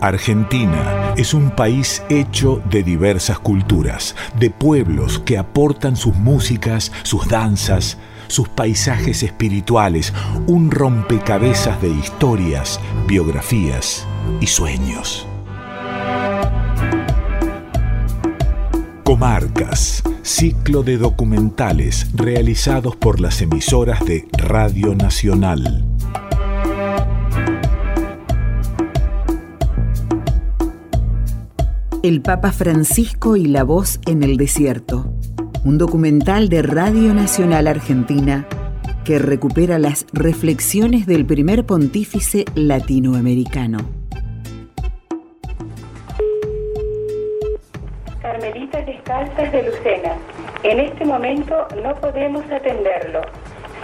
Argentina es un país hecho de diversas culturas, de pueblos que aportan sus músicas, sus danzas, sus paisajes espirituales, un rompecabezas de historias, biografías y sueños. Comarcas, ciclo de documentales realizados por las emisoras de Radio Nacional. El Papa Francisco y la voz en el desierto, un documental de Radio Nacional Argentina que recupera las reflexiones del primer pontífice latinoamericano. Carmelitas Descalzas de Lucena, en este momento no podemos atenderlo.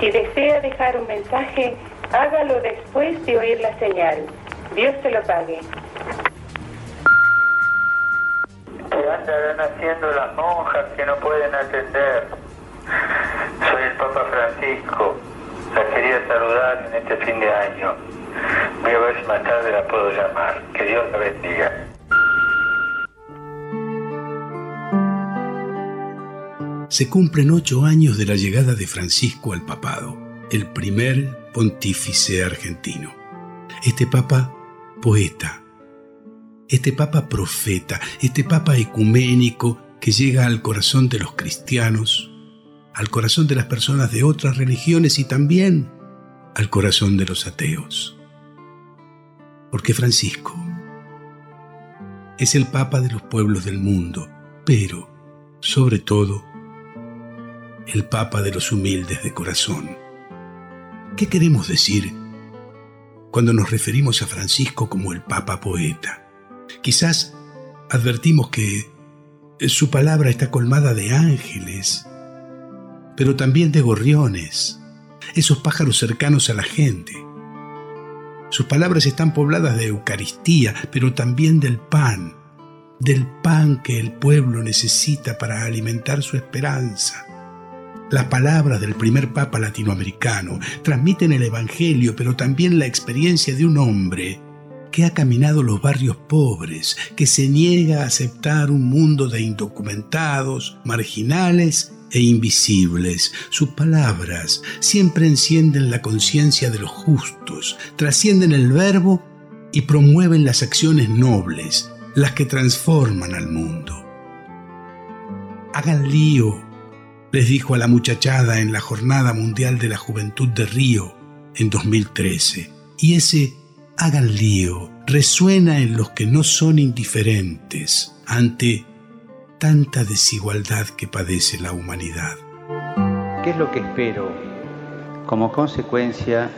Si desea dejar un mensaje, hágalo después de oír la señal. Dios se lo pague. ¿Qué andarán haciendo las monjas que no pueden atender? Soy el Papa Francisco. La quería saludar en este fin de año. Voy a ver si más tarde la puedo llamar. Que Dios la bendiga. Se cumplen ocho años de la llegada de Francisco al papado, el primer pontífice argentino. Este papa, poeta, este Papa profeta, este Papa ecuménico que llega al corazón de los cristianos, al corazón de las personas de otras religiones y también al corazón de los ateos. Porque Francisco es el Papa de los pueblos del mundo, pero, sobre todo, el Papa de los humildes de corazón. ¿Qué queremos decir cuando nos referimos a Francisco como el Papa poeta? Quizás advertimos que su palabra está colmada de ángeles, pero también de gorriones, esos pájaros cercanos a la gente. Sus palabras están pobladas de Eucaristía, pero también del pan, del pan que el pueblo necesita para alimentar su esperanza. Las palabras del primer Papa latinoamericano transmiten el Evangelio, pero también la experiencia de un hombre que ha caminado los barrios pobres, que se niega a aceptar un mundo de indocumentados, marginales e invisibles. Sus palabras siempre encienden la conciencia de los justos, trascienden el verbo y promueven las acciones nobles, las que transforman al mundo. Hagan lío, les dijo a la muchachada en la Jornada Mundial de la Juventud de Río en 2013. Y ese hagan lío resuena en los que no son indiferentes ante tanta desigualdad que padece la humanidad. ¿Qué es lo que espero? Como consecuencia,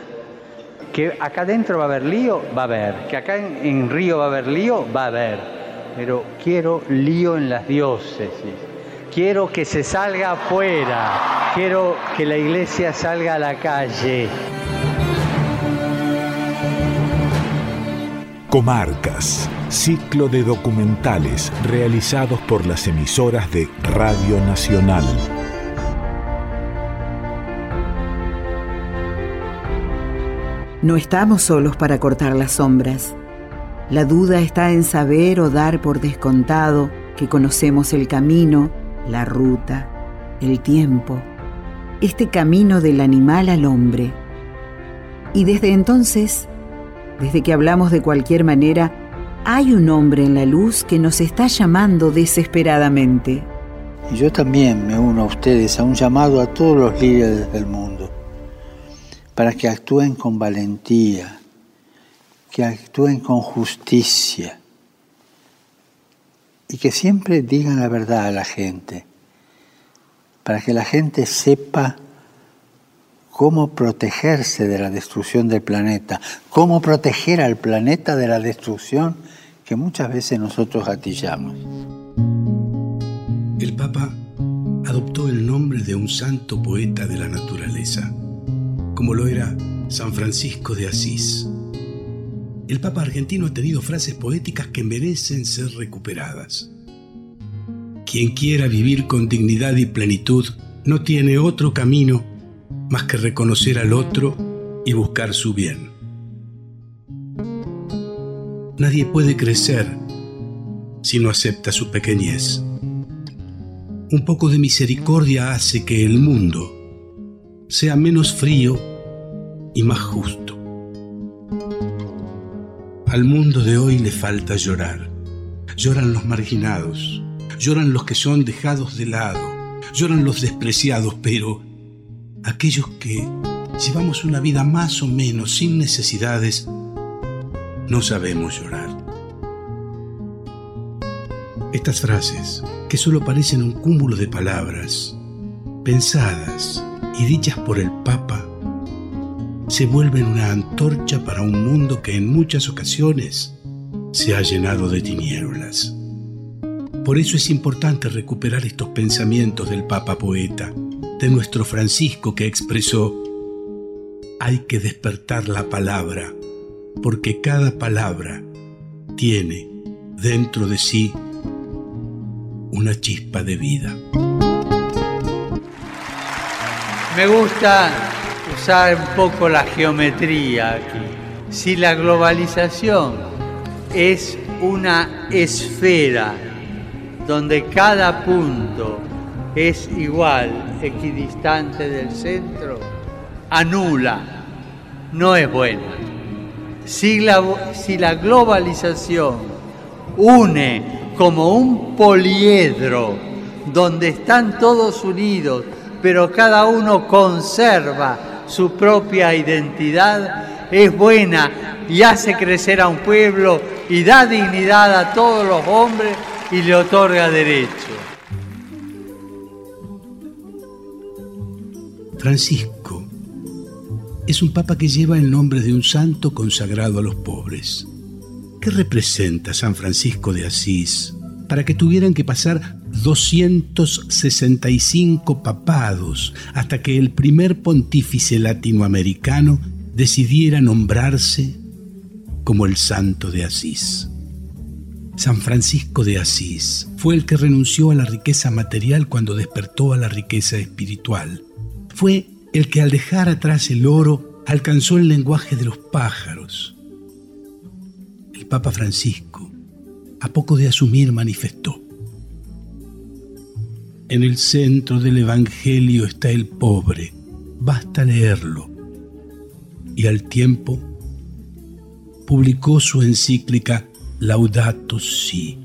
que acá adentro va a haber lío, va a haber. Que acá en, Río va a haber lío, va a haber. Pero quiero lío en las diócesis. Quiero que se salga afuera. Quiero que la iglesia salga a la calle. Comarcas, ciclo de documentales realizados por las emisoras de Radio Nacional. No estamos solos para cortar las sombras. La duda está en saber o dar por descontado que conocemos el camino, la ruta, el tiempo, este camino del animal al hombre. Y desde entonces desde que hablamos de cualquier manera, hay un hombre en la luz que nos está llamando desesperadamente. Y yo también me uno a ustedes a un llamado a todos los líderes del mundo, para que actúen con valentía, que actúen con justicia y que siempre digan la verdad a la gente, para que la gente sepa cómo protegerse de la destrucción del planeta, cómo proteger al planeta de la destrucción que muchas veces nosotros gatillamos. El Papa adoptó el nombre de un santo poeta de la naturaleza, como lo era San Francisco de Asís. El Papa argentino ha tenido frases poéticas que merecen ser recuperadas. Quien quiera vivir con dignidad y plenitud no tiene otro camino más que reconocer al otro y buscar su bien. Nadie puede crecer si no acepta su pequeñez. Un poco de misericordia hace que el mundo sea menos frío y más justo. Al mundo de hoy le falta llorar. Lloran los marginados, lloran los que son dejados de lado, lloran los despreciados, pero aquellos que llevamos una vida más o menos sin necesidades, no sabemos llorar. Estas frases, que solo parecen un cúmulo de palabras, pensadas y dichas por el Papa, se vuelven una antorcha para un mundo que en muchas ocasiones se ha llenado de tinieblas. Por eso es importante recuperar estos pensamientos del Papa Poeta, de nuestro Francisco que expresó, hay que despertar la palabra, porque cada palabra tiene dentro de sí una chispa de vida. Me gusta usar un poco la geometría aquí. Si la globalización es una esfera donde cada punto es igual, equidistante del centro, anula, no es buena. Si la, si la globalización une como un poliedro donde están todos unidos, pero cada uno conserva su propia identidad, es buena y hace crecer a un pueblo y da dignidad a todos los hombres y le otorga derechos. Francisco es un papa que lleva el nombre de un santo consagrado a los pobres. ¿Qué representa San Francisco de Asís para que tuvieran que pasar 265 papados hasta que el primer pontífice latinoamericano decidiera nombrarse como el santo de Asís? San Francisco de Asís fue el que renunció a la riqueza material cuando despertó a la riqueza espiritual. Fue el que al dejar atrás el oro alcanzó el lenguaje de los pájaros. El Papa Francisco, a poco de asumir, manifestó. En el centro del Evangelio está el pobre, basta leerlo. Y al tiempo publicó su encíclica Laudato Si,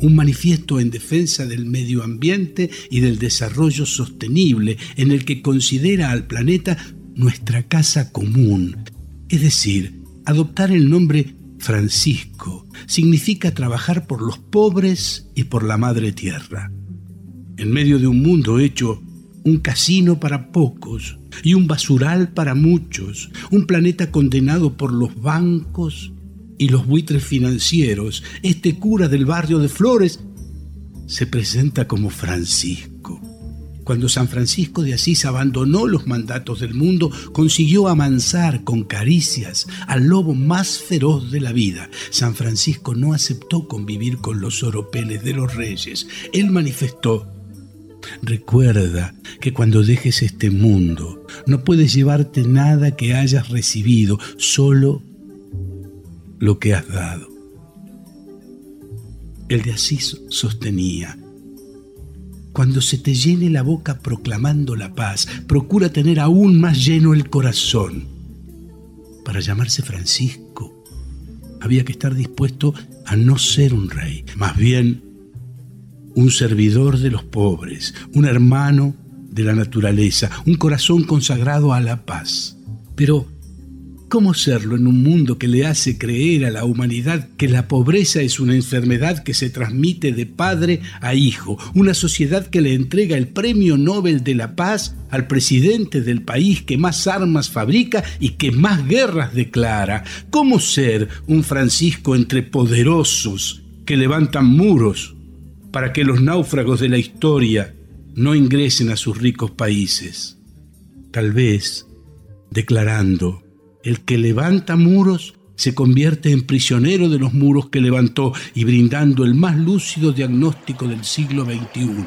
un manifiesto en defensa del medio ambiente y del desarrollo sostenible en el que considera al planeta nuestra casa común. Es decir, adoptar el nombre Francisco significa trabajar por los pobres y por la madre tierra. En medio de un mundo hecho un casino para pocos y un basural para muchos, un planeta condenado por los bancos y los buitres financieros, este cura del barrio de Flores se presenta como Francisco. Cuando San Francisco de Asís abandonó los mandatos del mundo, consiguió amansar con caricias al lobo más feroz de la vida. San Francisco no aceptó convivir con los oropeles de los reyes. Él manifestó, Recuerda que cuando dejes este mundo no puedes llevarte nada que hayas recibido, solo lo que has dado. El de Asís sostenía, cuando se te llene la boca proclamando la paz, procura tener aún más lleno el corazón. Para llamarse Francisco, había que estar dispuesto a no ser un rey, más bien un servidor de los pobres, un hermano de la naturaleza, un corazón consagrado a la paz. Pero ¿Cómo serlo en un mundo que le hace creer a la humanidad que la pobreza es una enfermedad que se transmite de padre a hijo? Una sociedad que le entrega el premio Nobel de la Paz al presidente del país que más armas fabrica y que más guerras declara. ¿Cómo ser un Francisco entre poderosos que levantan muros para que los náufragos de la historia no ingresen a sus ricos países? Tal vez declarando el que levanta muros se convierte en prisionero de los muros que levantó y brindando el más lúcido diagnóstico del siglo XXI.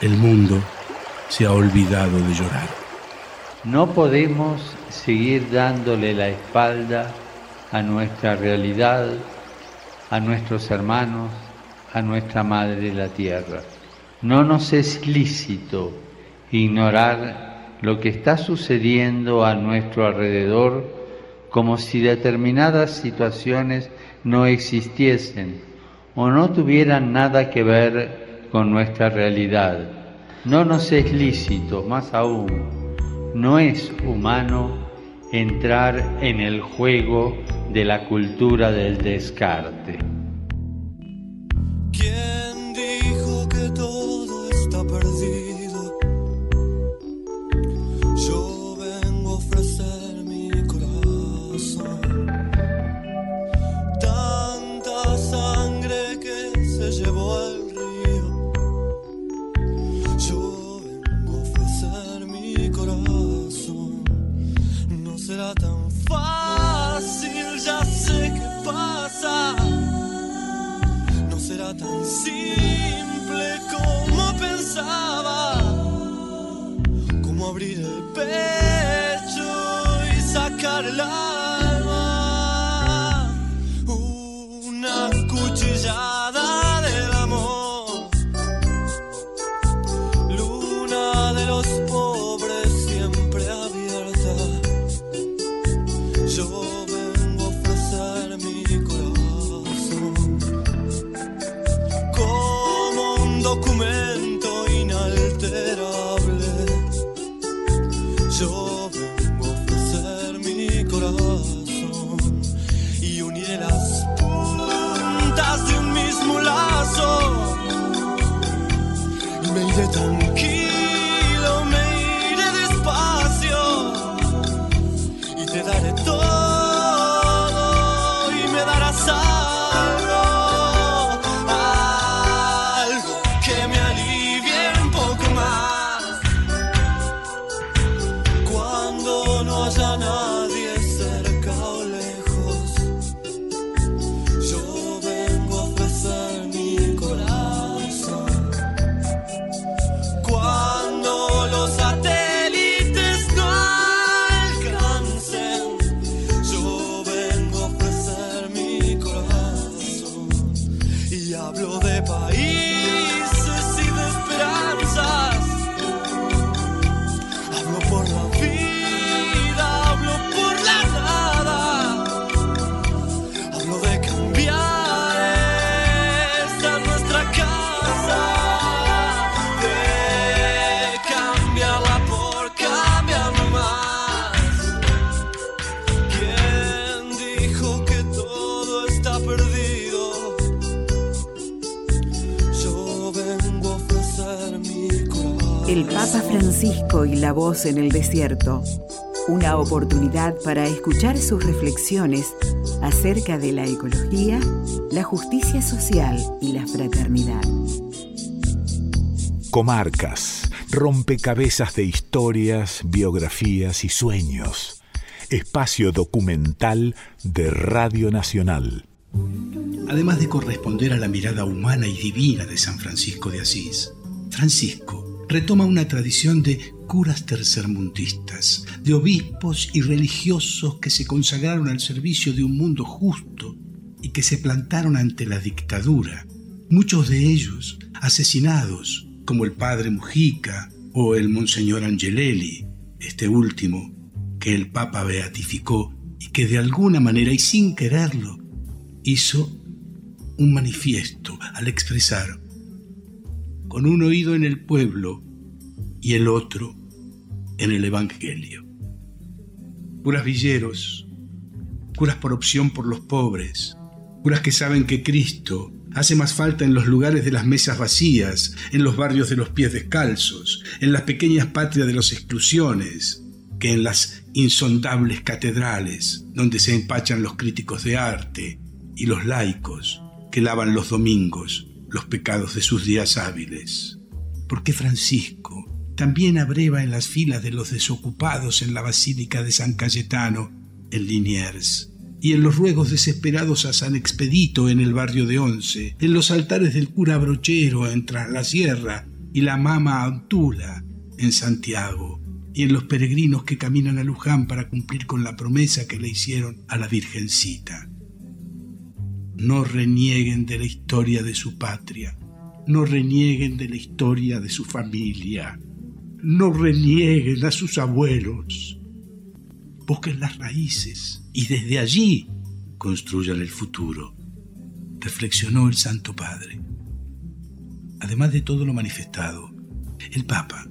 El mundo se ha olvidado de llorar. No podemos seguir dándole la espalda a nuestra realidad, a nuestros hermanos, a nuestra Madre la Tierra. No nos es lícito ignorar lo que está sucediendo a nuestro alrededor como si determinadas situaciones no existiesen o no tuvieran nada que ver con nuestra realidad. No nos es lícito, más aún, no es humano entrar en el juego de la cultura del descarte. ¿Quién en el desierto. Una oportunidad para escuchar sus reflexiones acerca de la ecología, la justicia social y la fraternidad. Comarcas, rompecabezas de historias, biografías y sueños. Espacio documental de Radio Nacional. Además de corresponder a la mirada humana y divina de San Francisco de Asís, Francisco retoma una tradición de curas tercermundistas, de obispos y religiosos que se consagraron al servicio de un mundo justo y que se plantaron ante la dictadura, muchos de ellos asesinados, como el padre Mujica o el monseñor Angelelli, este último que el Papa beatificó y que de alguna manera y sin quererlo hizo un manifiesto al expresar con un oído en el pueblo y el otro en el Evangelio. Curas villeros, curas por opción por los pobres, curas que saben que Cristo hace más falta en los lugares de las mesas vacías, en los barrios de los pies descalzos, en las pequeñas patrias de las exclusiones, que en las insondables catedrales donde se empachan los críticos de arte y los laicos que lavan los domingos los pecados de sus días hábiles. Porque Francisco también abreva en las filas de los desocupados en la Basílica de San Cayetano, en Liniers, y en los ruegos desesperados a San Expedito en el barrio de Once, en los altares del cura Brochero en Tras la Sierra y la Mama Antula en Santiago, y en los peregrinos que caminan a Luján para cumplir con la promesa que le hicieron a la Virgencita. No renieguen de la historia de su patria, no renieguen de la historia de su familia, no renieguen a sus abuelos. Busquen las raíces y desde allí construyan el futuro, reflexionó el Santo Padre. Además de todo lo manifestado, el Papa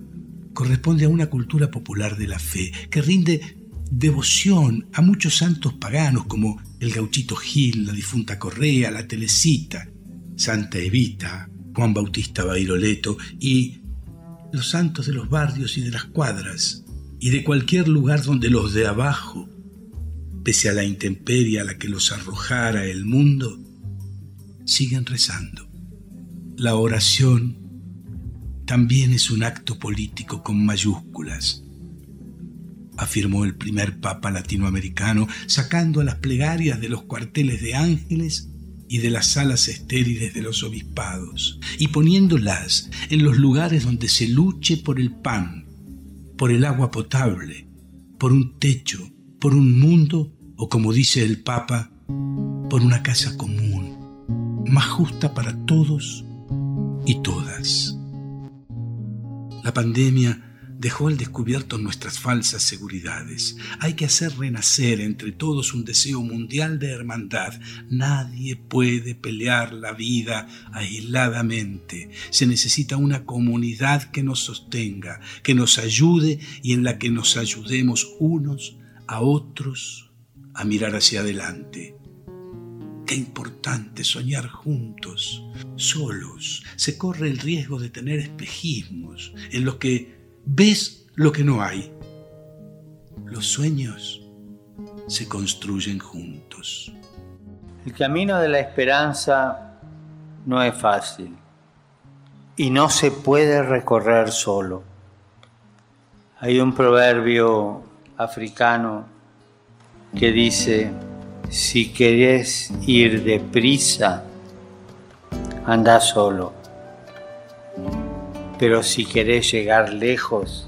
corresponde a una cultura popular de la fe que rinde devoción a muchos santos paganos como el gauchito Gil, la difunta Correa, la Telecita, Santa Evita, Juan Bautista Bairoleto y los santos de los barrios y de las cuadras y de cualquier lugar donde los de abajo, pese a la intemperie a la que los arrojara el mundo, siguen rezando. La oración también es un acto político con mayúsculas, afirmó el primer papa latinoamericano, sacando a las plegarias de los cuarteles de ángeles y de las salas estériles de los obispados, y poniéndolas en los lugares donde se luche por el pan, por el agua potable, por un techo, por un mundo, o como dice el Papa, por una casa común, más justa para todos y todas. La pandemia dejó al descubierto nuestras falsas seguridades. Hay que hacer renacer entre todos un deseo mundial de hermandad. Nadie puede pelear la vida aisladamente. Se necesita una comunidad que nos sostenga, que nos ayude y en la que nos ayudemos unos a otros a mirar hacia adelante. Qué importante soñar juntos. Solos se corre el riesgo de tener espejismos en los que ves lo que no hay. Los sueños se construyen juntos. El camino de la esperanza no es fácil y no se puede recorrer solo. Hay un proverbio africano que dice, si querés ir deprisa, anda solo. Pero si querés llegar lejos,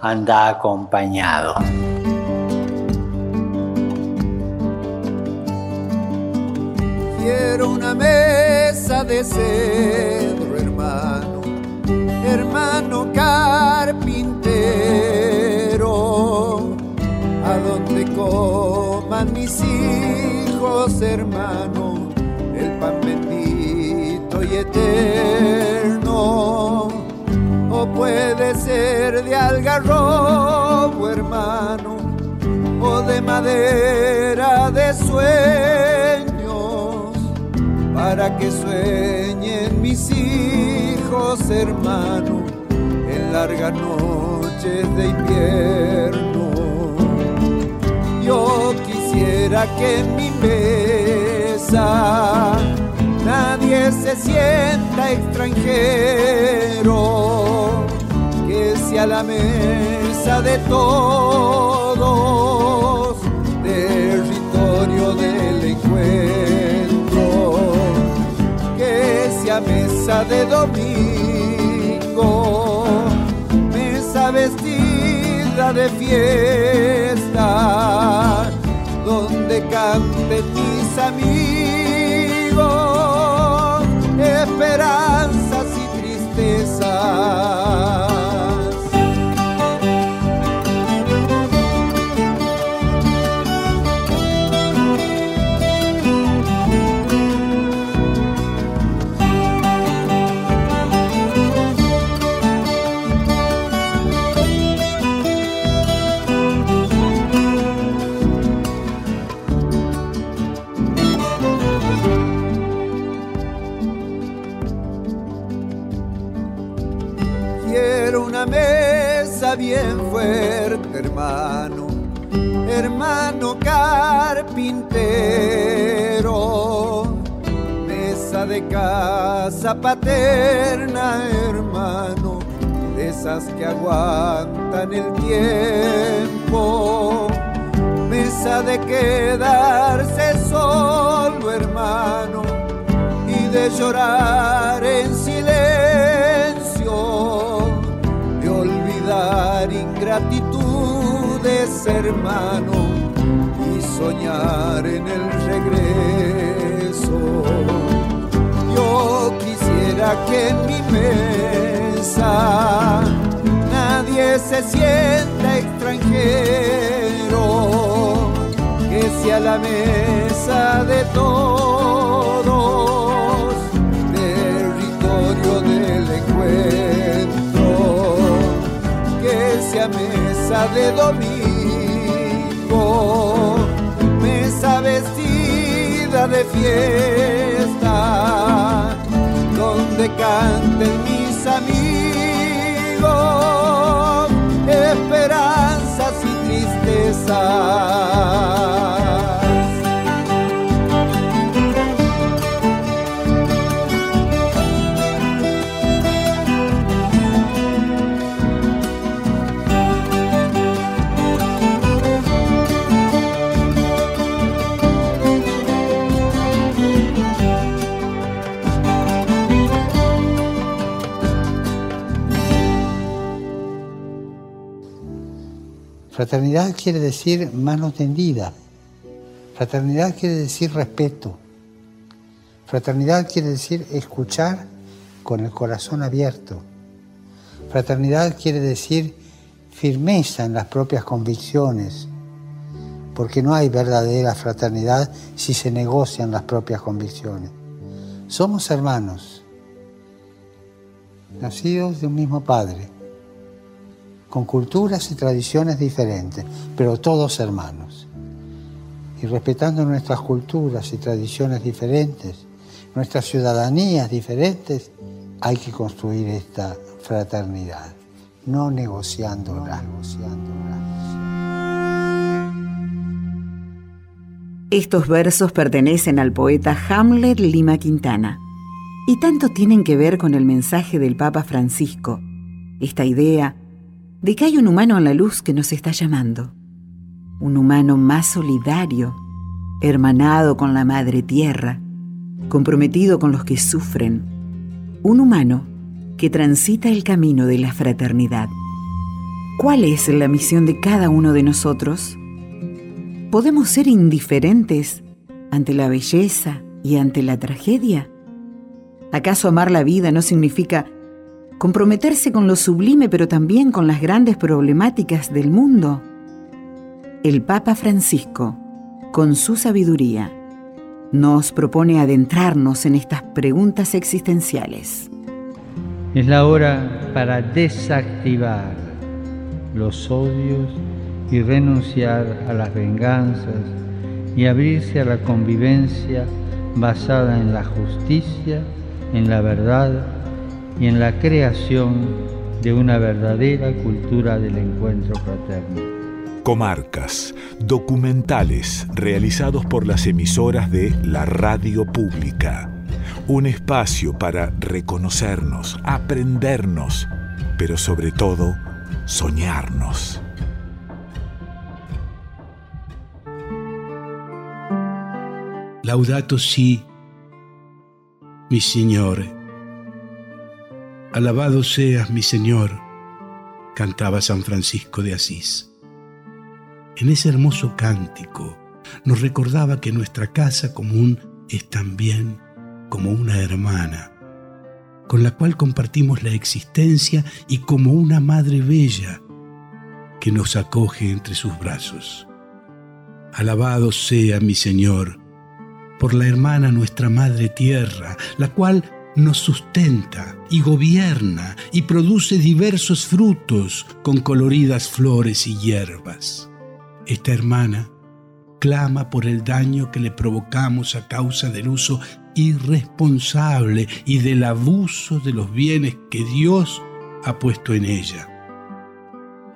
anda acompañado. Quiero una mesa de cedro, hermano, hermano carpintero, a donde coman mis hijos, hermano, el pan bendito y eterno. Puede ser de algarrobo, hermano, o de madera de sueños, para que sueñen mis hijos, hermano, en largas noches de invierno. Yo quisiera que en mi mesa nadie se sienta extranjero, que sea la mesa de todos, territorio del encuentro, que sea mesa de domingo, mesa vestida de fiesta, donde canten mis amigos, esperanzas y tristezas. Hermano, hermano carpintero. Mesa de casa paterna, hermano, de esas que aguantan el tiempo. Mesa de quedarse solo, hermano, y de llorar en silencio hermano, y soñar en el regreso. Yo quisiera que en mi mesa nadie se sienta extranjero, que sea la mesa de todos, territorio del encuentro, que sea mesa de domingo, mesa vestida de fiesta, donde canten mis amigos esperanzas y tristezas. Fraternidad quiere decir mano tendida. Fraternidad quiere decir respeto. Fraternidad quiere decir escuchar con el corazón abierto. Fraternidad quiere decir firmeza en las propias convicciones, porque no hay verdadera fraternidad si se negocian las propias convicciones. Somos hermanos, nacidos de un mismo Padre con culturas y tradiciones diferentes, pero todos hermanos. Y respetando nuestras culturas y tradiciones diferentes, nuestras ciudadanías diferentes, hay que construir esta fraternidad, no negociándola, negociándola. Estos versos pertenecen al poeta Hamlet Lima Quintana y tanto tienen que ver con el mensaje del Papa Francisco, esta idea de que hay un humano en la luz que nos está llamando, un humano más solidario, hermanado con la Madre Tierra, comprometido con los que sufren, un humano que transita el camino de la fraternidad. ¿Cuál es la misión de cada uno de nosotros? ¿Podemos ser indiferentes ante la belleza y ante la tragedia? ¿Acaso amar la vida no significa comprometerse con lo sublime pero también con las grandes problemáticas del mundo. El Papa Francisco, con su sabiduría, nos propone adentrarnos en estas preguntas existenciales. Es la hora para desactivar los odios y renunciar a las venganzas y abrirse a la convivencia basada en la justicia, en la verdad y en la creación de una verdadera cultura del encuentro fraterno. Comarcas, documentales realizados por las emisoras de la radio pública. Un espacio para reconocernos, aprendernos, pero sobre todo soñarnos. Laudato si, mi Signore Alabado seas, mi Señor, cantaba San Francisco de Asís. En ese hermoso cántico nos recordaba que nuestra casa común es también como una hermana, con la cual compartimos la existencia y como una madre bella que nos acoge entre sus brazos. Alabado sea mi Señor por la hermana nuestra Madre Tierra, la cual nos sustenta y gobierna y produce diversos frutos con coloridas flores y hierbas. Esta hermana clama por el daño que le provocamos a causa del uso irresponsable y del abuso de los bienes que Dios ha puesto en ella.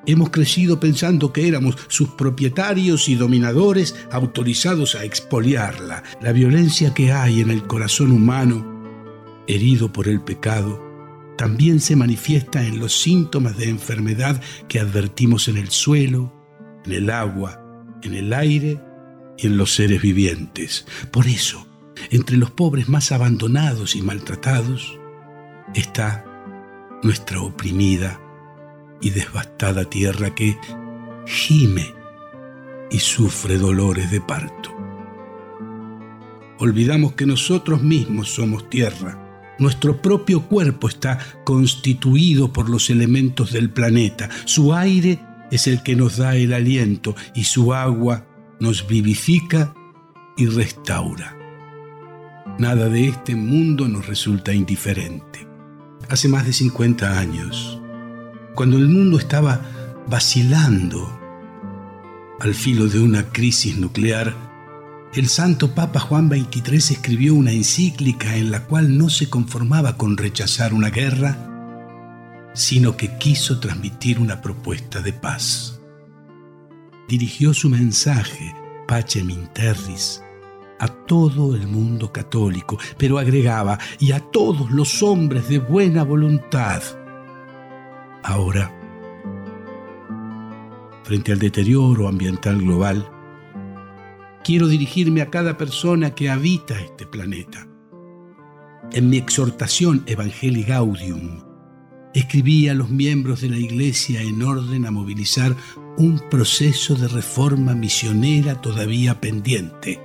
Hemos crecido pensando que éramos sus propietarios y dominadores autorizados a expoliarla. La violencia que hay en el corazón humano herido por el pecado, también se manifiesta en los síntomas de enfermedad que advertimos en el suelo, en el agua, en el aire y en los seres vivientes. Por eso, entre los pobres más abandonados y maltratados, está nuestra oprimida y devastada tierra que gime y sufre dolores de parto. Olvidamos que nosotros mismos somos tierra. Nuestro propio cuerpo está constituido por los elementos del planeta. Su aire es el que nos da el aliento y su agua nos vivifica y restaura. Nada de este mundo nos resulta indiferente. Hace más de 50 años, cuando el mundo estaba vacilando al filo de una crisis nuclear, el Santo Papa Juan XXIII escribió una encíclica en la cual no se conformaba con rechazar una guerra, sino que quiso transmitir una propuesta de paz. Dirigió su mensaje, Pacem in Terris, a todo el mundo católico, pero agregaba, y a todos los hombres de buena voluntad. Ahora, frente al deterioro ambiental global, quiero dirigirme a cada persona que habita este planeta. En mi exhortación Evangelii Gaudium, escribí a los miembros de la Iglesia en orden a movilizar un proceso de reforma misionera todavía pendiente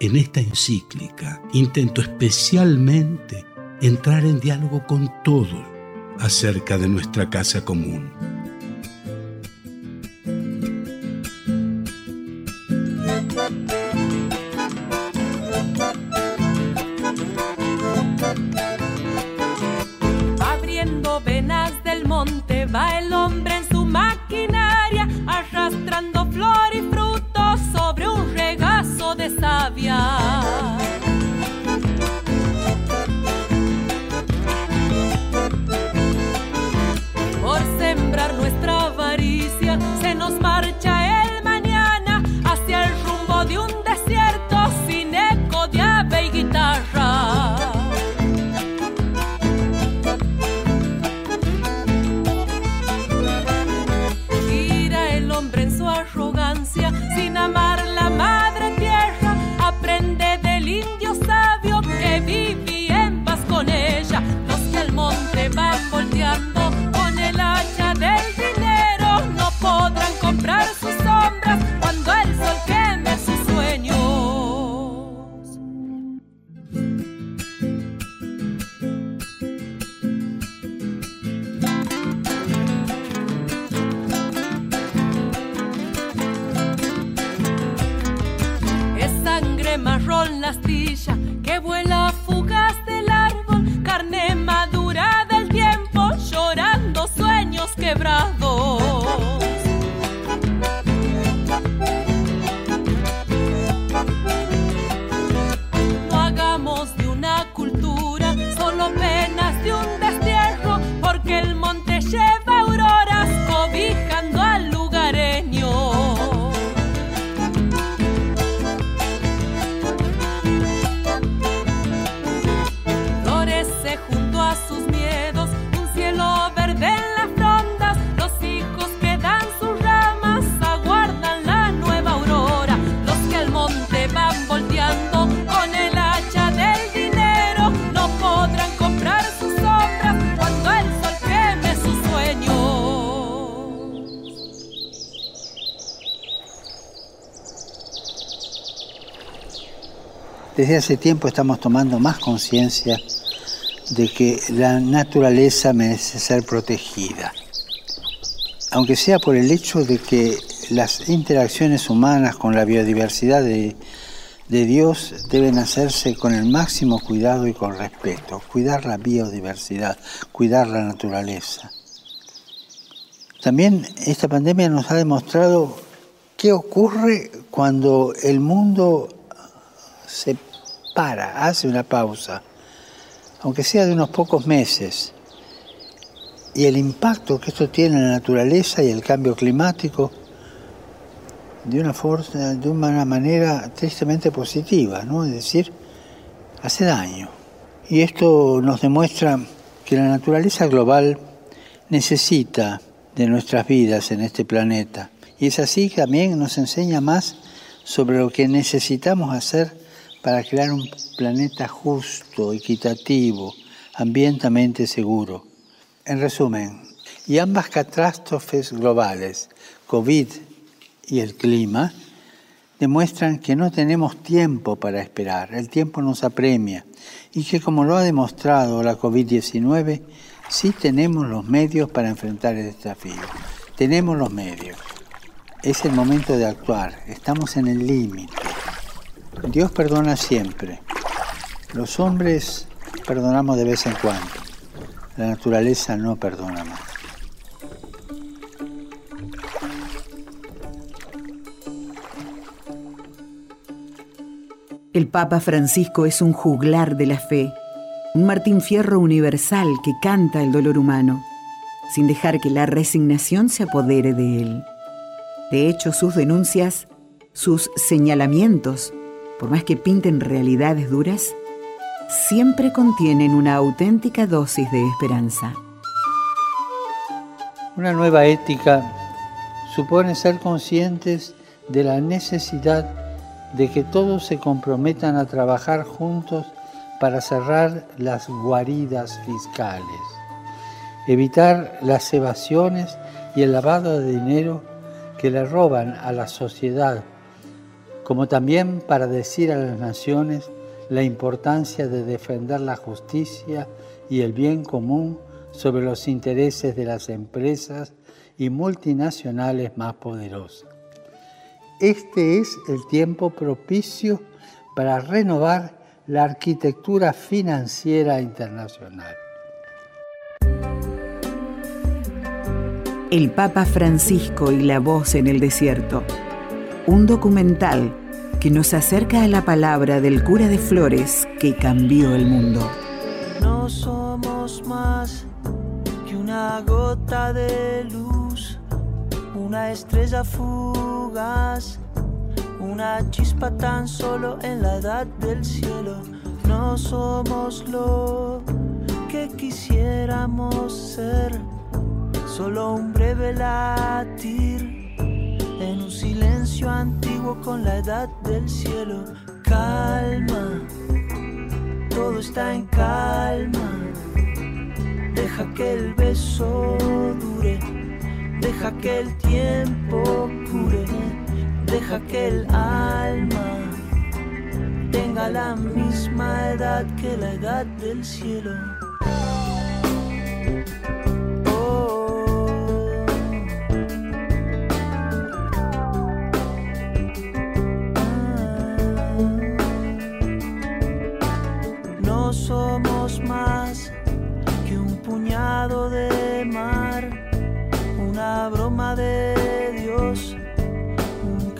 en esta encíclica intento especialmente entrar en diálogo con todos acerca de nuestra casa común. Monte va el hombre en su maquinaria, arrastrando flor y fruto sobre un regazo de savia. Desde hace tiempo estamos tomando más conciencia de que la naturaleza merece ser protegida, aunque sea por el hecho de que las interacciones humanas con la biodiversidad de, Dios deben hacerse con el máximo cuidado y con respeto, cuidar la biodiversidad, cuidar la naturaleza. También esta pandemia nos ha demostrado qué ocurre cuando el mundo se para, hace una pausa, aunque sea de unos pocos meses, y el impacto que esto tiene en la naturaleza y el cambio climático de una, forma, de una manera tristemente positiva, ¿no? es decir, hace daño. Y esto nos demuestra que la naturaleza global necesita de nuestras vidas en este planeta. Y es así que también nos enseña más sobre lo que necesitamos hacer para crear un planeta justo, equitativo, ambientalmente seguro. En resumen, Y ambas catástrofes globales, COVID y el clima, demuestran que no tenemos tiempo para esperar, el tiempo nos apremia y que como lo ha demostrado la COVID-19, sí tenemos los medios para enfrentar el desafío. Tenemos los medios. Es el momento de actuar, estamos en el límite. Dios perdona siempre. Los hombres perdonamos de vez en cuando. La naturaleza no perdona más. El Papa Francisco es un juglar de la fe, un Martín Fierro universal que canta el dolor humano, sin dejar que la resignación se apodere de él. De hecho, sus denuncias, sus señalamientos, por más que pinten realidades duras, siempre contienen una auténtica dosis de esperanza. Una nueva ética supone ser conscientes de la necesidad de que todos se comprometan a trabajar juntos para cerrar las guaridas fiscales, evitar las evasiones y el lavado de dinero que le roban a la sociedad, como también para decir a las naciones la importancia de defender la justicia y el bien común sobre los intereses de las empresas y multinacionales más poderosas. Este es el tiempo propicio para renovar la arquitectura financiera internacional. El Papa Francisco y la voz en el desierto. Un documental que nos acerca a la palabra del cura de Flores que cambió el mundo. No somos más que una gota de luz, una estrella fugaz, una chispa tan solo en la edad del cielo. No somos lo que quisiéramos ser, solo un breve latir en un silencio antiguo con la edad del cielo. Calma, todo está en calma. Deja que el beso dure, deja que el tiempo cure, deja que el alma tenga la misma edad que la edad del cielo.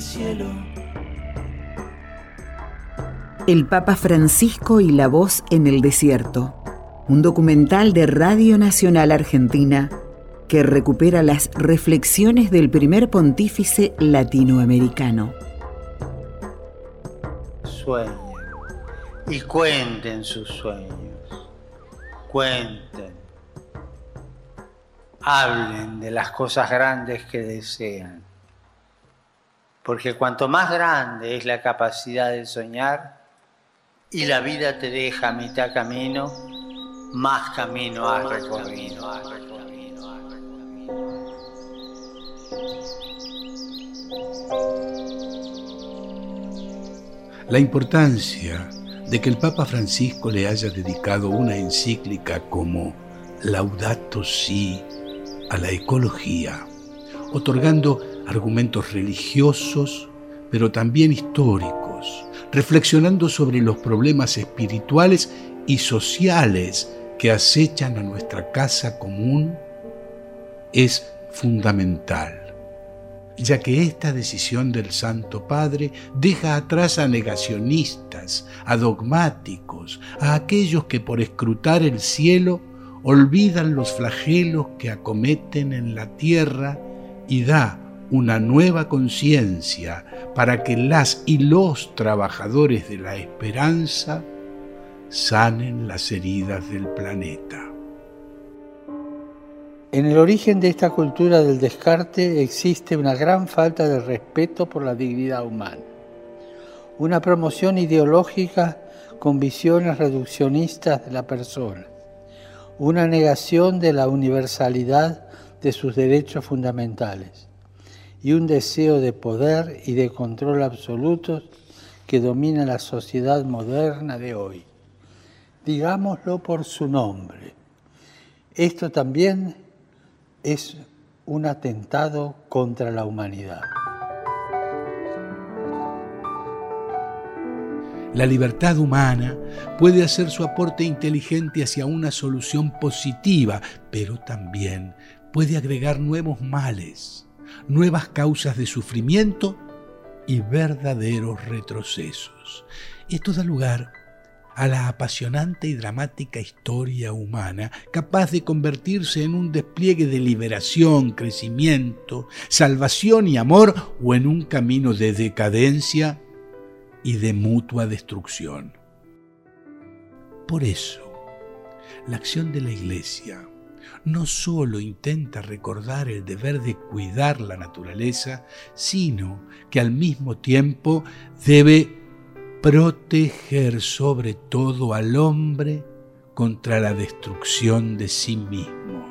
Cielo. El Papa Francisco y la voz en el desierto. Un documental de Radio Nacional Argentina que recupera las reflexiones del primer pontífice latinoamericano. Sueñen y cuenten sus sueños. Cuenten. Hablen de las cosas grandes que desean. Porque cuanto más grande es la capacidad de soñar y la vida te deja a mitad camino, más camino has recorrido. La importancia de que el Papa Francisco le haya dedicado una encíclica como Laudato Si a la ecología, otorgando argumentos religiosos, pero también históricos, reflexionando sobre los problemas espirituales y sociales que acechan a nuestra casa común, es fundamental ya que esta decisión del Santo Padre deja atrás a negacionistas, a dogmáticos, a aquellos que por escrutar el cielo olvidan los flagelos que acometen en la tierra y da una nueva conciencia para que las y los trabajadores de la esperanza sanen las heridas del planeta. En el origen de esta cultura del descarte existe una gran falta de respeto por la dignidad humana, una promoción ideológica con visiones reduccionistas de la persona, una negación de la universalidad de sus derechos fundamentales y un deseo de poder y de control absolutos que domina la sociedad moderna de hoy. Digámoslo por su nombre. Esto también es un atentado contra la humanidad. La libertad humana puede hacer su aporte inteligente hacia una solución positiva, pero también puede agregar nuevos males, nuevas causas de sufrimiento y verdaderos retrocesos. Esto da lugar a la apasionante y dramática historia humana, capaz de convertirse en un despliegue de liberación, crecimiento, salvación y amor, o en un camino de decadencia y de mutua destrucción. Por eso, la acción de la Iglesia no solo intenta recordar el deber de cuidar la naturaleza, sino que al mismo tiempo debe proteger sobre todo al hombre contra la destrucción de sí mismo.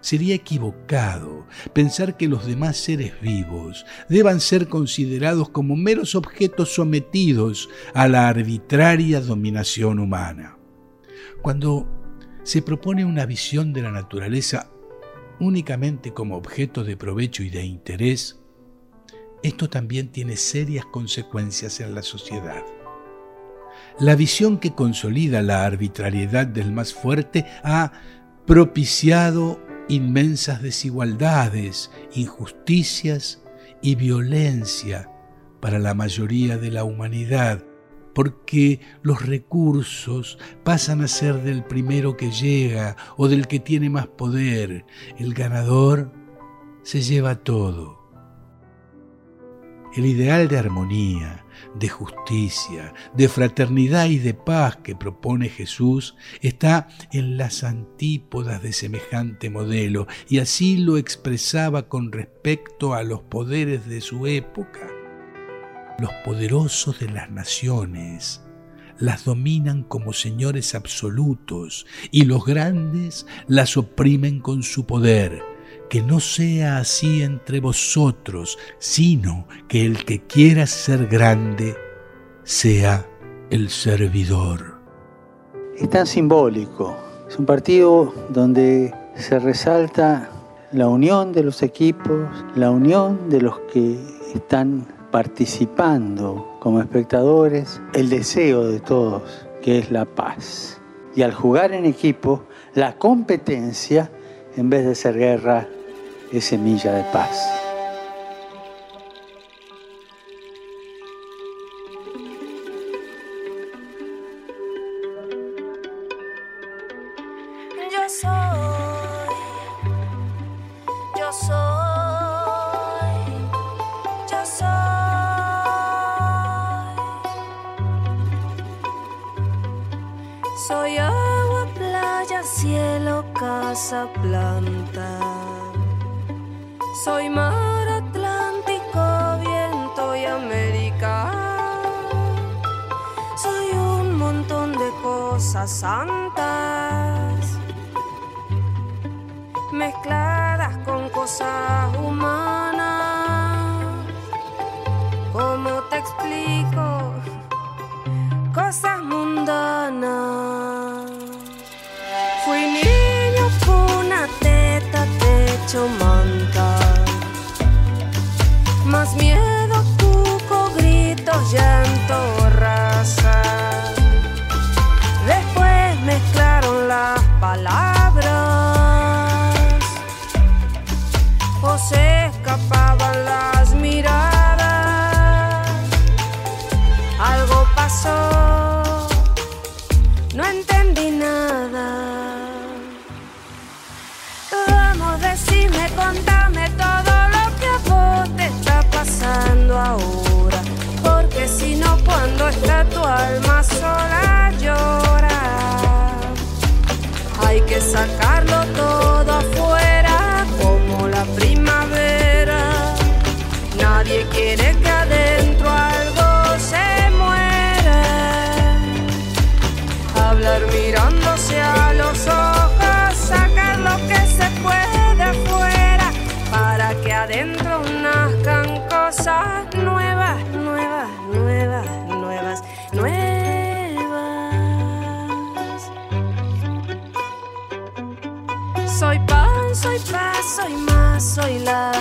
Sería equivocado pensar que los demás seres vivos deban ser considerados como meros objetos sometidos a la arbitraria dominación humana. Cuando se propone una visión de la naturaleza únicamente como objeto de provecho y de interés, esto también tiene serias consecuencias en la sociedad. La visión que consolida la arbitrariedad del más fuerte ha propiciado inmensas desigualdades, injusticias y violencia para la mayoría de la humanidad, porque los recursos pasan a ser del primero que llega o del que tiene más poder. El ganador se lleva todo el ideal de armonía, de justicia, de fraternidad y de paz que propone Jesús está en las antípodas de semejante modelo y así lo expresaba con respecto a los poderes de su época. Los poderosos de las naciones las dominan como señores absolutos y los grandes las oprimen con su poder que no sea así entre vosotros, sino que el que quiera ser grande sea el servidor. Es tan simbólico. Es un partido donde se resalta la unión de los equipos, la unión de los que están participando como espectadores, el deseo de todos, que es la paz. Y al jugar en equipo, la competencia, en vez de ser guerra, es semilla de paz. Yo soy planta. Soy mar Atlántico, viento y América. Soy un montón de cosas santas mezcladas con cosas humanas. ¿Cómo te explico? Techo, manta. Nazcan cosas nuevas, nuevas, nuevas, nuevas, nuevas. Soy pan, soy paz, soy más, soy la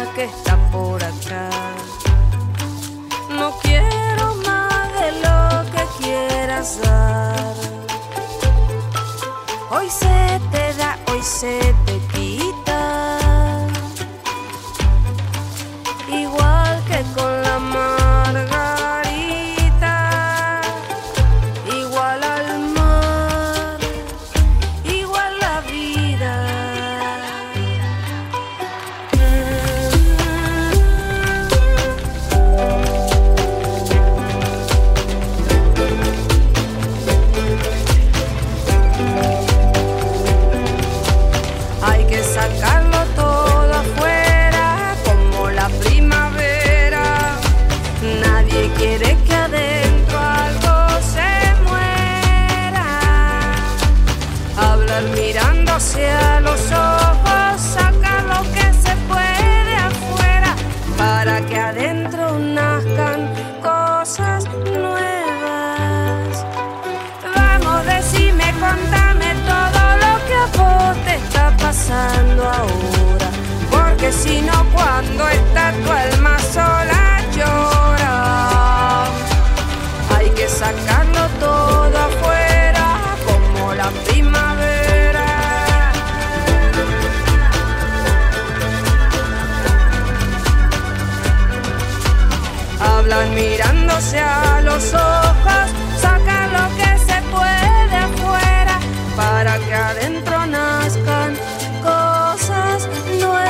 mirándose a los ojos, sacan lo que se puede afuera para que adentro nazcan cosas nuevas.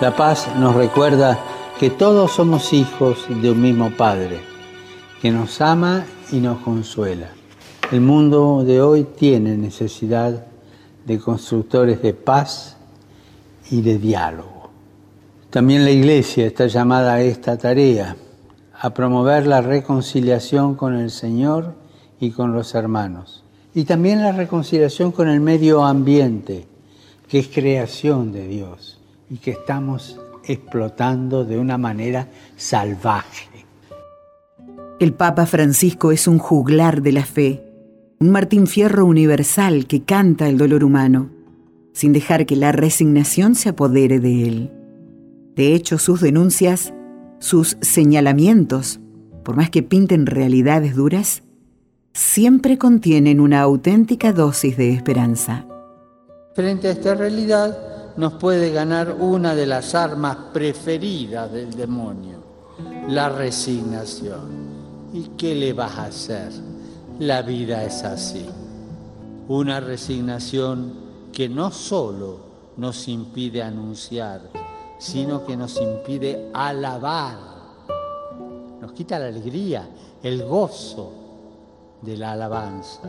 La paz nos recuerda que todos somos hijos de un mismo Padre, que nos ama y nos consuela. El mundo de hoy tiene necesidad de constructores de paz y de diálogo. También la Iglesia está llamada a esta tarea, a promover la reconciliación con el Señor y con los hermanos. Y también la reconciliación con el medio ambiente, que es creación de Dios y que estamos explotando de una manera salvaje. El Papa Francisco es un juglar de la fe, un Martín Fierro universal que canta el dolor humano, sin dejar que la resignación se apodere de él. De hecho, sus denuncias, sus señalamientos, por más que pinten realidades duras, siempre contienen una auténtica dosis de esperanza. Frente a esta realidad nos puede ganar una de las armas preferidas del demonio, la resignación. ¿Y qué le vas a hacer? La vida es así. Una resignación que no solo nos impide anunciar sino que nos impide alabar. Nos quita la alegría, el gozo de la alabanza.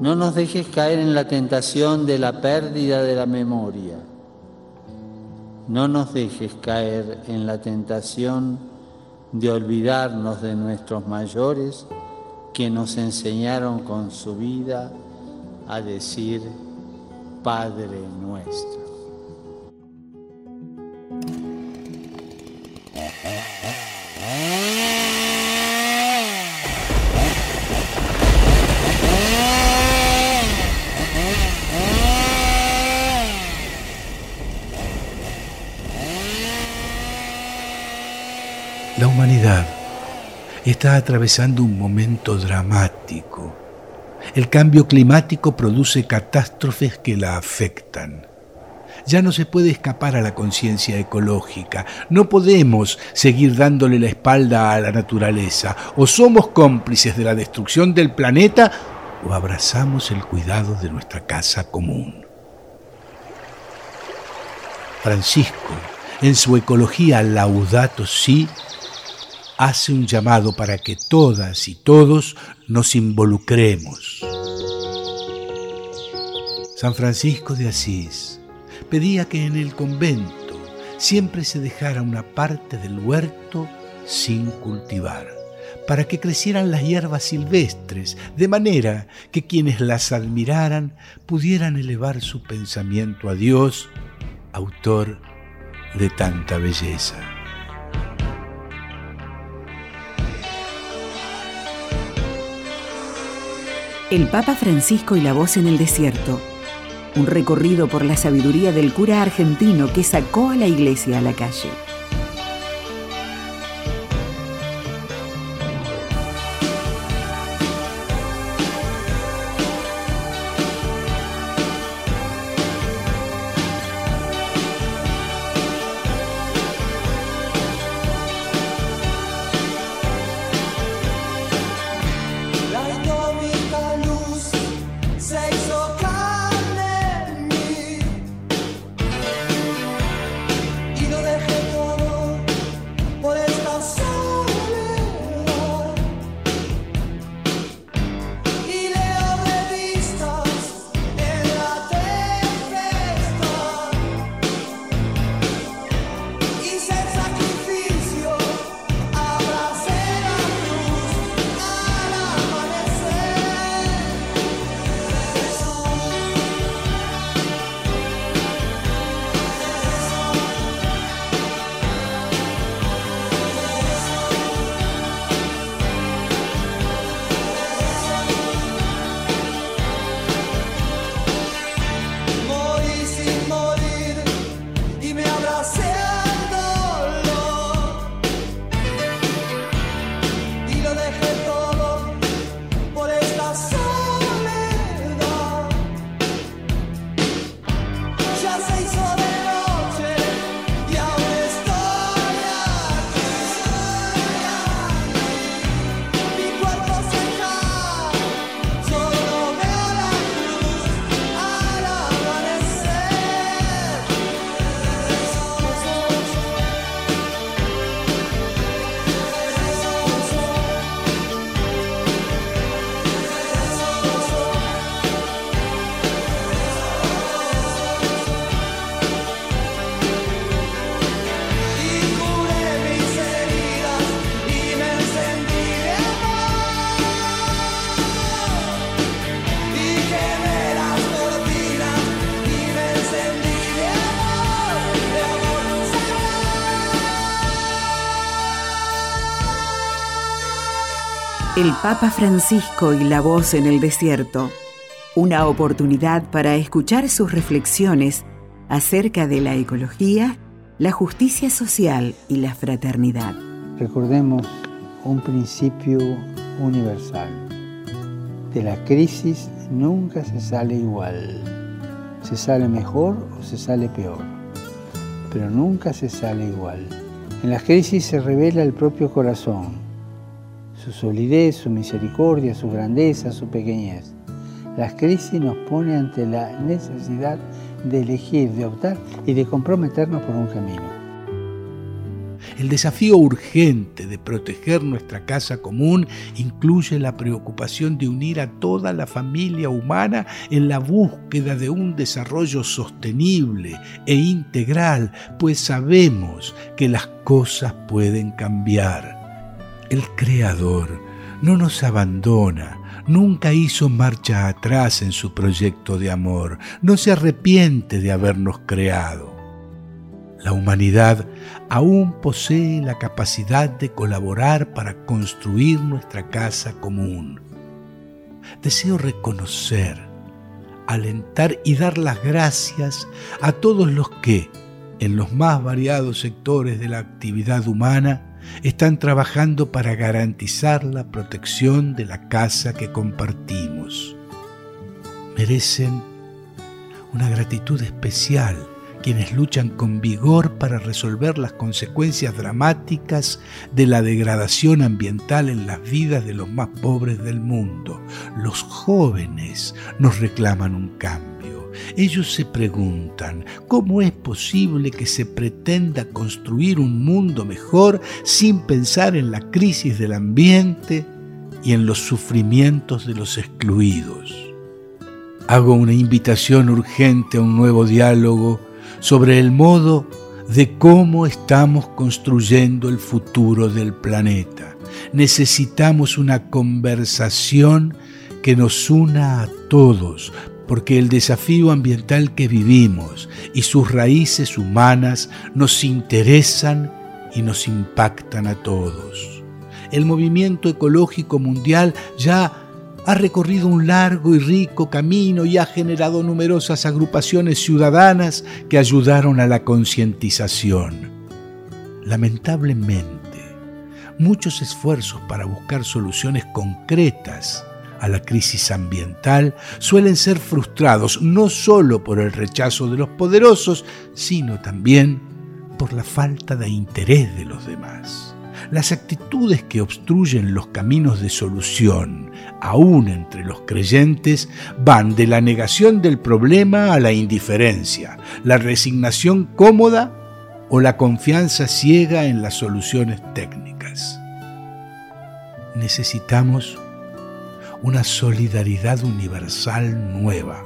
No nos dejes caer en la tentación de la pérdida de la memoria. No nos dejes caer en la tentación de olvidarnos de nuestros mayores que nos enseñaron con su vida a decir Padre nuestro. Está atravesando un momento dramático. El cambio climático produce catástrofes que la afectan. Ya no se puede escapar a la conciencia ecológica. No podemos seguir dándole la espalda a la naturaleza. O somos cómplices de la destrucción del planeta o abrazamos el cuidado de nuestra casa común. Francisco, en su ecología Laudato Si, hace un llamado para que todas y todos nos involucremos. San Francisco de Asís pedía que en el convento siempre se dejara una parte del huerto sin cultivar, para que crecieran las hierbas silvestres, de manera que quienes las admiraran pudieran elevar su pensamiento a Dios, autor de tanta belleza. El Papa Francisco y la voz en el desierto. Un recorrido por la sabiduría del cura argentino que sacó a la iglesia a la calle. El Papa Francisco y la voz en el desierto. Una oportunidad para escuchar sus reflexiones acerca de la ecología, la justicia social y la fraternidad. Recordemos un principio universal. De la crisis nunca se sale igual. Se sale mejor o se sale peor, pero nunca se sale igual. En las crisis se revela el propio corazón, su solidez, su misericordia, su grandeza, su pequeñez. Las crisis nos pone ante la necesidad de elegir, de optar y de comprometernos por un camino. El desafío urgente de proteger nuestra casa común incluye la preocupación de unir a toda la familia humana en la búsqueda de un desarrollo sostenible e integral, pues sabemos que las cosas pueden cambiar. El Creador no nos abandona, nunca hizo marcha atrás en su proyecto de amor, no se arrepiente de habernos creado. La humanidad aún posee la capacidad de colaborar para construir nuestra casa común. Deseo reconocer, alentar y dar las gracias a todos los que, en los más variados sectores de la actividad humana, están trabajando para garantizar la protección de la casa que compartimos. Merecen una gratitud especial quienes luchan con vigor para resolver las consecuencias dramáticas de la degradación ambiental en las vidas de los más pobres del mundo. Los jóvenes nos reclaman un cambio. Ellos se preguntan, ¿cómo es posible que se pretenda construir un mundo mejor sin pensar en la crisis del ambiente y en los sufrimientos de los excluidos? Hago una invitación urgente a un nuevo diálogo sobre el modo de cómo estamos construyendo el futuro del planeta. Necesitamos una conversación que nos una a todos porque el desafío ambiental que vivimos y sus raíces humanas nos interesan y nos impactan a todos. El movimiento ecológico mundial ya ha recorrido un largo y rico camino y ha generado numerosas agrupaciones ciudadanas que ayudaron a la concientización. Lamentablemente, muchos esfuerzos para buscar soluciones concretas a la crisis ambiental suelen ser frustrados no solo por el rechazo de los poderosos, sino también por la falta de interés de los demás. Las actitudes que obstruyen los caminos de solución, aún entre los creyentes, van de la negación del problema a la indiferencia, la resignación cómoda o la confianza ciega en las soluciones técnicas. Necesitamos una solidaridad universal nueva.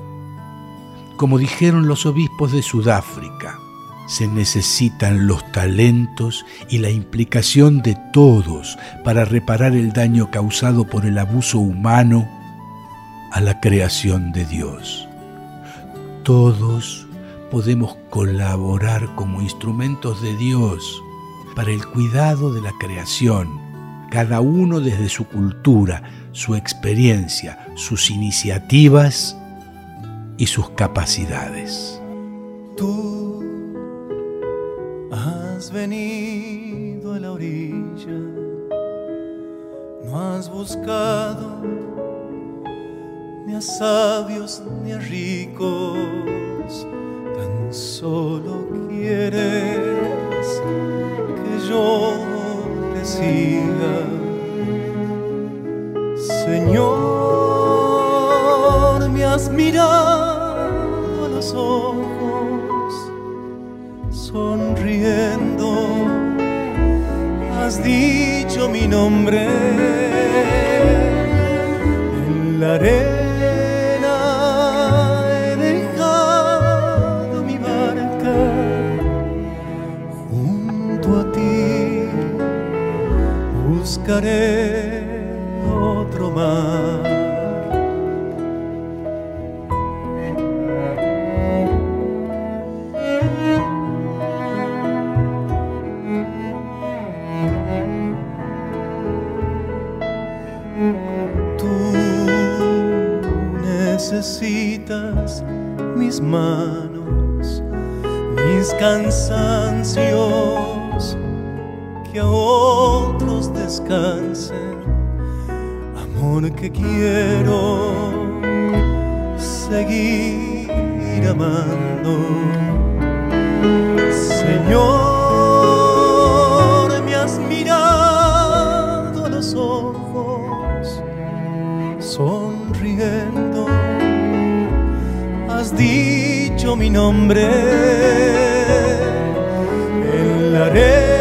Como dijeron los obispos de Sudáfrica, se necesitan los talentos y la implicación de todos para reparar el daño causado por el abuso humano a la creación de Dios. Todos podemos colaborar como instrumentos de Dios para el cuidado de la creación, cada uno desde su cultura, su experiencia, sus iniciativas y sus capacidades. Tú has venido a la orilla, no has buscado ni a sabios ni a ricos, tan solo quieres que yo siga Señor, me has mirado a los ojos, sonriendo, has dicho mi nombre en la arena. Buscaré Tú necesitas mis manos, mis cansancios, que a otros descansen que quiero seguir amando. Señor, me has mirado a los ojos, sonriendo, has dicho mi nombre en la arena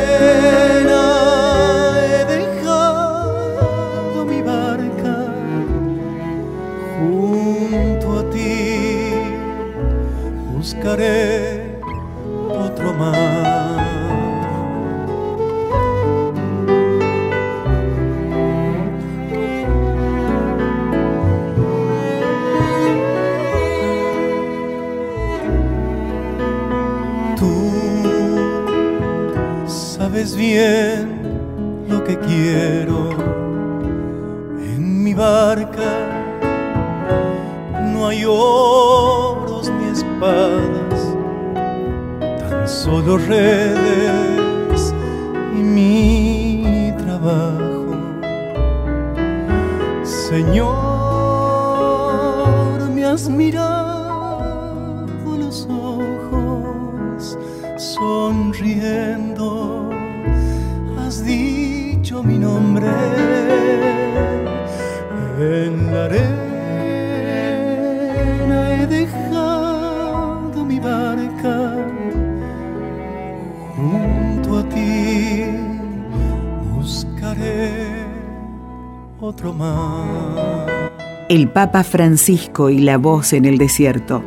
lo que quiero en mi barca. No hay oros ni espadas, tan solo redes en la arena he dejado mi barca junto a ti buscaré otro mar El Papa Francisco y la voz en el desierto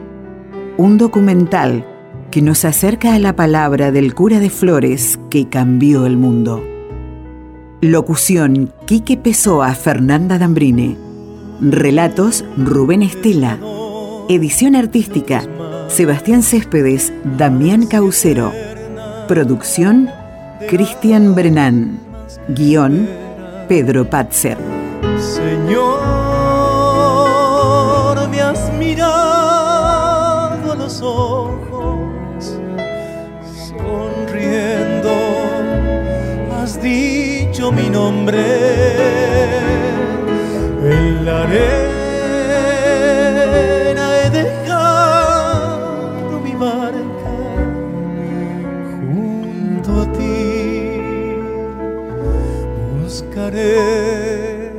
un documental que nos acerca a la palabra del cura de Flores que cambió el mundo. Locución Quique Pessoa, Fernanda Dambrine. Relatos Rubén Estela. Edición artística Sebastián Céspedes, Damián Caucero. Producción Cristian Brenán. Guión Pedro Patzer. Señor, me has mirado a los ojos, sonriendo, has dicho mi nombre he dejado mi barca junto a ti buscaré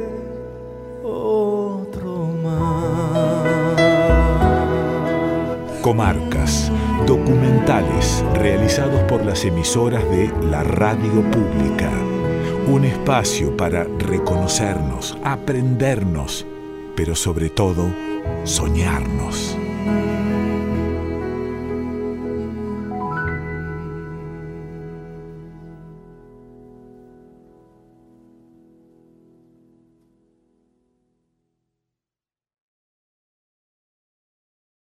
otro mar. Comarcas, documentales realizados por las emisoras de la radio pública. Un espacio para reconocernos, aprendernos, pero sobre todo soñarnos.